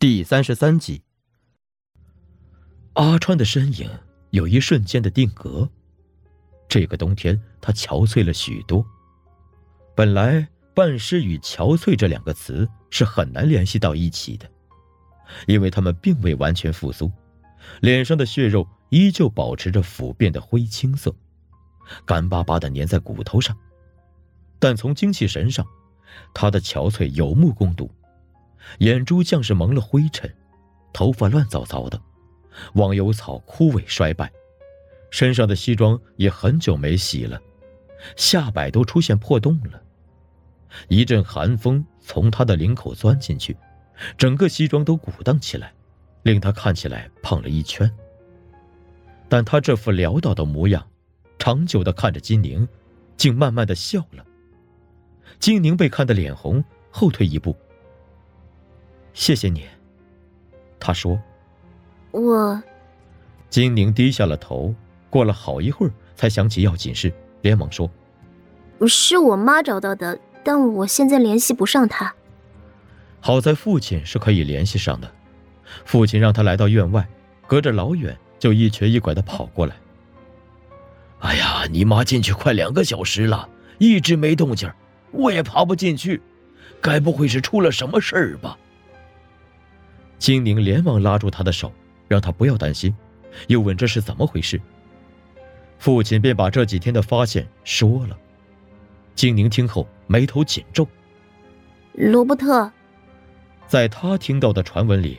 第三十三集，阿川的身影有一瞬间的定格。这个冬天，他憔悴了许多。本来“半尸”与“憔悴”这两个词是很难联系到一起的，因为他们并未完全复苏，脸上的血肉依旧保持着腐变的灰青色，干巴巴的粘在骨头上。但从精气神上，他的憔悴有目共睹。眼珠像是蒙了灰尘，头发乱糟糟的，忘忧草枯萎衰败，身上的西装也很久没洗了，下摆都出现破洞了。一阵寒风从他的领口钻进去，整个西装都鼓荡起来，令他看起来胖了一圈。但他这副潦倒的模样，长久的看着金宁，竟慢慢的笑了。金宁被看得脸红，后退一步。谢谢你，他说。我。金宁低下了头，过了好一会儿，才想起要紧事，连忙说：“是我妈找到的，但我现在联系不上她。”好在父亲是可以联系上的，父亲让他来到院外，隔着老远就一瘸一拐的跑过来。哎呀，你妈进去快两个小时了，一直没动静，我也爬不进去，该不会是出了什么事儿吧？金宁连忙拉住他的手，让他不要担心，又问这是怎么回事。父亲便把这几天的发现说了。金宁听后眉头紧皱。罗伯特，在他听到的传闻里，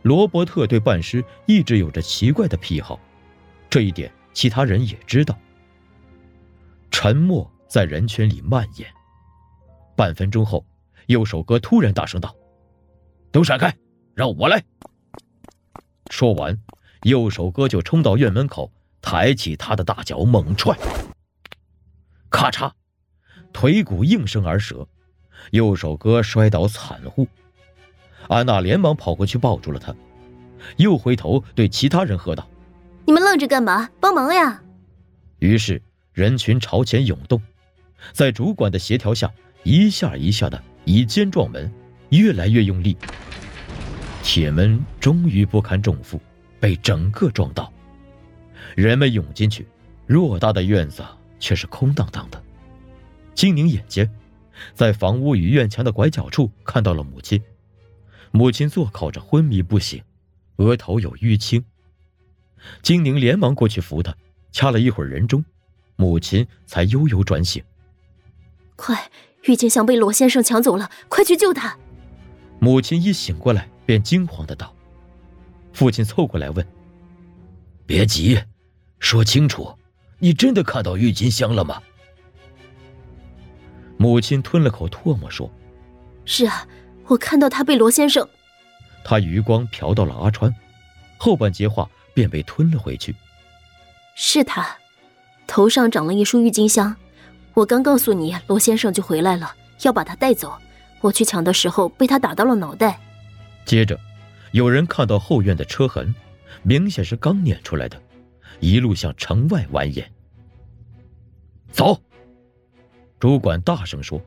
罗伯特对半尸一直有着奇怪的癖好，这一点其他人也知道。沉默在人群里蔓延。半分钟后，右手哥突然大声道：“都闪开！”让我来。说完，右手哥就冲到院门口，抬起他的大脚猛踹。咔嚓，腿骨应声而折，右手哥摔倒惨呼。安娜连忙跑过去抱住了他，又回头对其他人喝道：“你们愣着干嘛？帮忙呀！”于是人群朝前涌动，在主管的协调下，一下一下的以肩撞门，越来越用力。铁门终于不堪重负，被整个撞倒。人们涌进去，偌大的院子却是空荡荡的。金宁眼尖，在房屋与院墙的拐角处看到了母亲。母亲坐靠着昏迷不醒，额头有淤青。金宁连忙过去扶她，掐了一会儿人中，母亲才悠悠转醒。快，郁金香被罗先生抢走了，快去救他！母亲一醒过来。便惊慌的道：“父亲凑过来问：‘别急，说清楚，你真的看到郁金香了吗？’”母亲吞了口唾沫说：“是啊，我看到他被罗先生。”他余光瞟到了阿川，后半截话便被吞了回去。是他，头上长了一束郁金香，我刚告诉你，罗先生就回来了，要把他带走。我去抢的时候，被他打到了脑袋。接着，有人看到后院的车痕，明显是刚撵出来的，一路向城外蜿蜒。走，主管大声说：“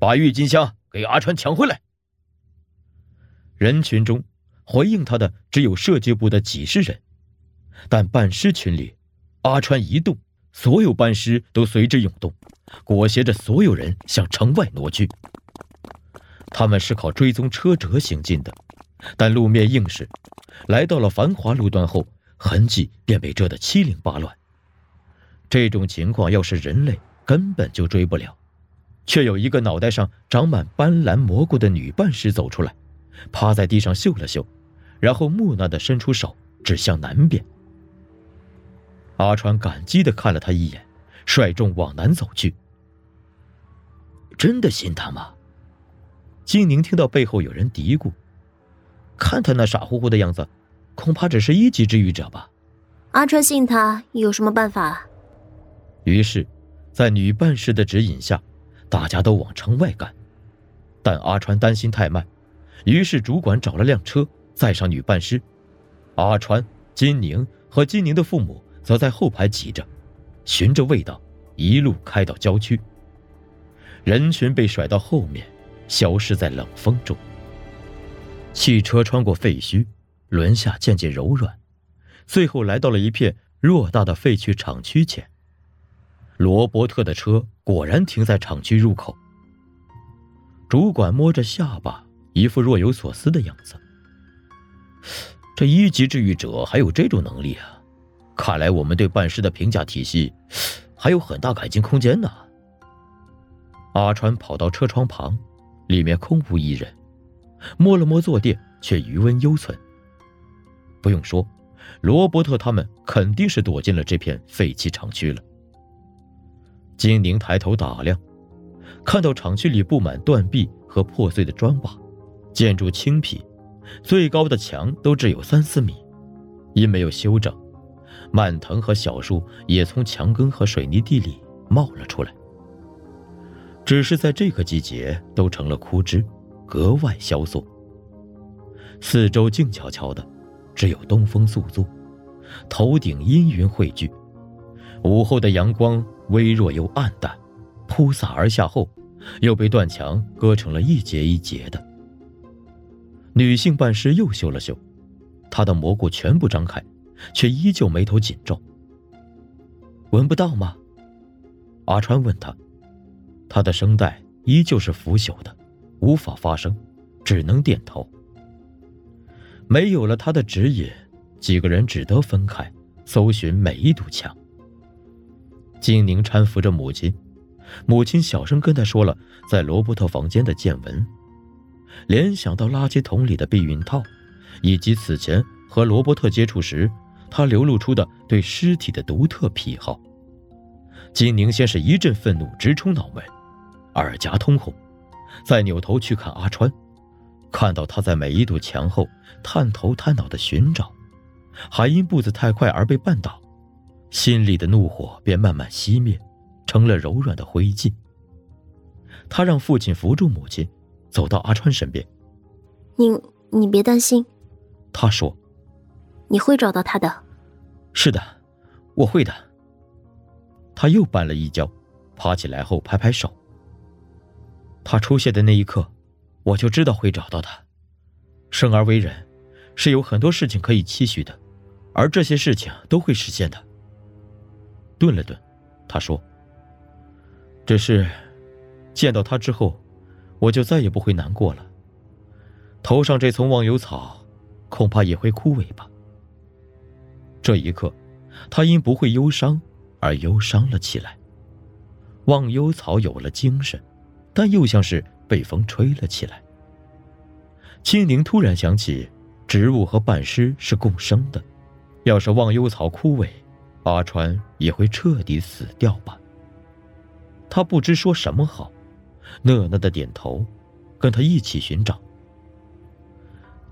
把郁金香给阿川抢回来。”人群中回应他的只有设计部的几十人，但办师群里，阿川一动，所有班师都随之涌动，裹挟着所有人向城外挪去。他们是靠追踪车辙行进的，但路面硬实，来到了繁华路段后，痕迹便被遮得七零八乱。这种情况要是人类，根本就追不了。却有一个脑袋上长满斑斓蘑菇的女伴尸走出来，趴在地上嗅了嗅，然后木讷地伸出手指向南边。阿川感激地看了他一眼，率众往南走去。真的信他吗？金宁听到背后有人嘀咕：“看他那傻乎乎的样子，恐怕只是一级治愈者吧。”阿川信他有什么办法？于是，在女办事的指引下，大家都往城外赶。但阿川担心太慢，于是主管找了辆车载上女办事。阿川、金宁和金宁的父母则在后排挤着，循着味道一路开到郊区。人群被甩到后面。消失在冷风中。汽车穿过废墟，轮下渐渐柔软，最后来到了一片偌大的废墟厂区前。罗伯特的车果然停在厂区入口。主管摸着下巴，一副若有所思的样子。这一级治愈者还有这种能力啊！看来我们对办事的评价体系还有很大改进空间呢。阿川跑到车窗旁，里面空无一人，摸了摸坐垫，却余温犹存。不用说，罗伯特他们肯定是躲进了这片废弃厂区了。金宁抬头打量，看到厂区里布满断壁和破碎的砖瓦，建筑清僻，最高的墙都只有三四米，因没有修整，蔓藤和小树也从墙根和水泥地里冒了出来。只是在这个季节都成了枯枝，格外萧索。四周静悄悄的，只有东风簌簌，头顶阴云汇聚。午后的阳光微弱又暗淡，铺洒而下后，又被断墙割成了一节一节的。女性办事又嗅了嗅，她的蘑菇全部张开，却依旧眉头紧皱。闻不到吗？阿川问他。他的声带依旧是腐朽的，无法发声，只能点头。没有了他的指引，几个人只得分开搜寻每一堵墙。金宁搀扶着母亲，母亲小声跟他说了在罗伯特房间的见闻，联想到垃圾桶里的避孕套，以及此前和罗伯特接触时他流露出的对尸体的独特癖好。金宁先是一阵愤怒直冲脑门。耳颊通红，再扭头去看阿川，看到他在每一堵墙后探头探脑的寻找，还因步子太快而被绊倒，心里的怒火便慢慢熄灭，成了柔软的灰烬。他让父亲扶住母亲，走到阿川身边：“你你别担心。”他说：“你会找到他的。”“是的，我会的。”他又绊了一跤，爬起来后拍拍手。他出现的那一刻，我就知道会找到他。生而为人，是有很多事情可以期许的，而这些事情都会实现的。顿了顿，他说：“只是见到他之后，我就再也不会难过了。头上这丛忘忧草，恐怕也会枯萎吧。”这一刻，他因不会忧伤而忧伤了起来。忘忧草有了精神。但又像是被风吹了起来。青宁突然想起，植物和半尸是共生的，要是忘忧草枯萎，阿川也会彻底死掉吧。他不知说什么好，讷讷的点头，跟他一起寻找。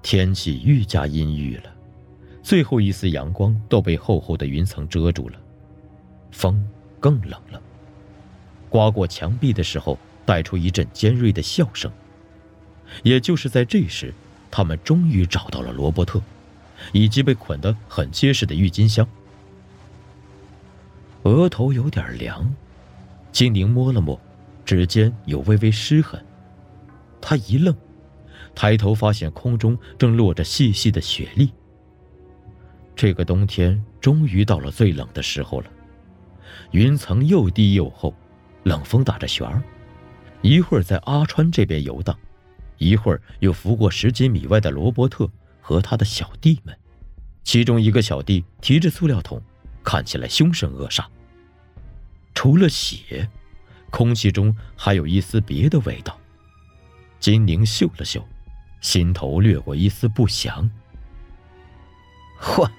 天气愈加阴郁了，最后一丝阳光都被厚厚的云层遮住了，风更冷了。刮过墙壁的时候。带出一阵尖锐的笑声。也就是在这时，他们终于找到了罗伯特，以及被捆得很结实的郁金香。额头有点凉，金宁摸了摸，指尖有微微湿痕。他一愣，抬头发现空中正落着细细的雪粒。这个冬天终于到了最冷的时候了，云层又低又厚，冷风打着旋儿。一会儿在阿川这边游荡，一会儿又拂过十几米外的罗伯特和他的小弟们。其中一个小弟提着塑料桶，看起来凶神恶煞。除了血，空气中还有一丝别的味道。金宁嗅了嗅，心头掠过一丝不祥。嚯，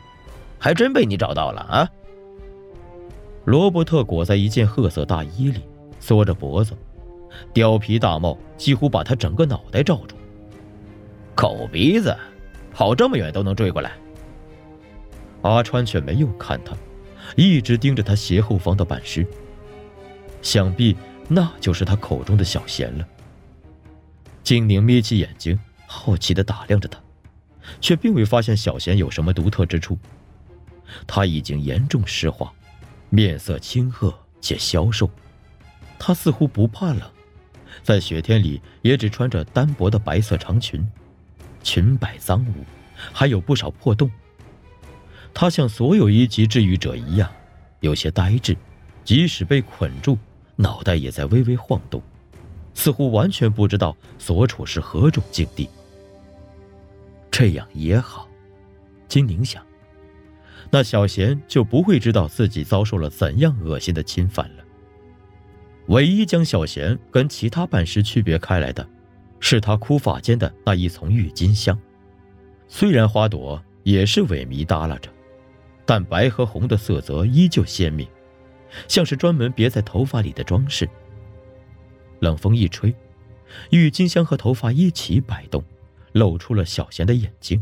还真被你找到了啊！罗伯特裹在一件褐色大衣里，缩着脖子。貂皮大帽几乎把他整个脑袋罩住，狗鼻子，跑这么远都能追过来。阿川却没有看他，一直盯着他斜后方的板尸。想必那就是他口中的小贤了。金宁眯起眼睛，好奇地打量着他，却并未发现小贤有什么独特之处。他已经严重湿化，面色青褐且消瘦，他似乎不怕冷。在雪天里，也只穿着单薄的白色长裙，裙摆脏污，还有不少破洞。他像所有一级治愈者一样，有些呆滞，即使被捆住，脑袋也在微微晃动，似乎完全不知道所处是何种境地。这样也好，金宁想，那小贤就不会知道自己遭受了怎样恶心的侵犯了。唯一将小贤跟其他半尸区别开来的，是他枯发间的那一丛郁金香，虽然花朵也是萎靡耷拉着。但白和红的色泽依旧鲜明，像是专门别在头发里的装饰。冷风一吹，郁金香和头发一起摆动，露出了小贤的眼睛。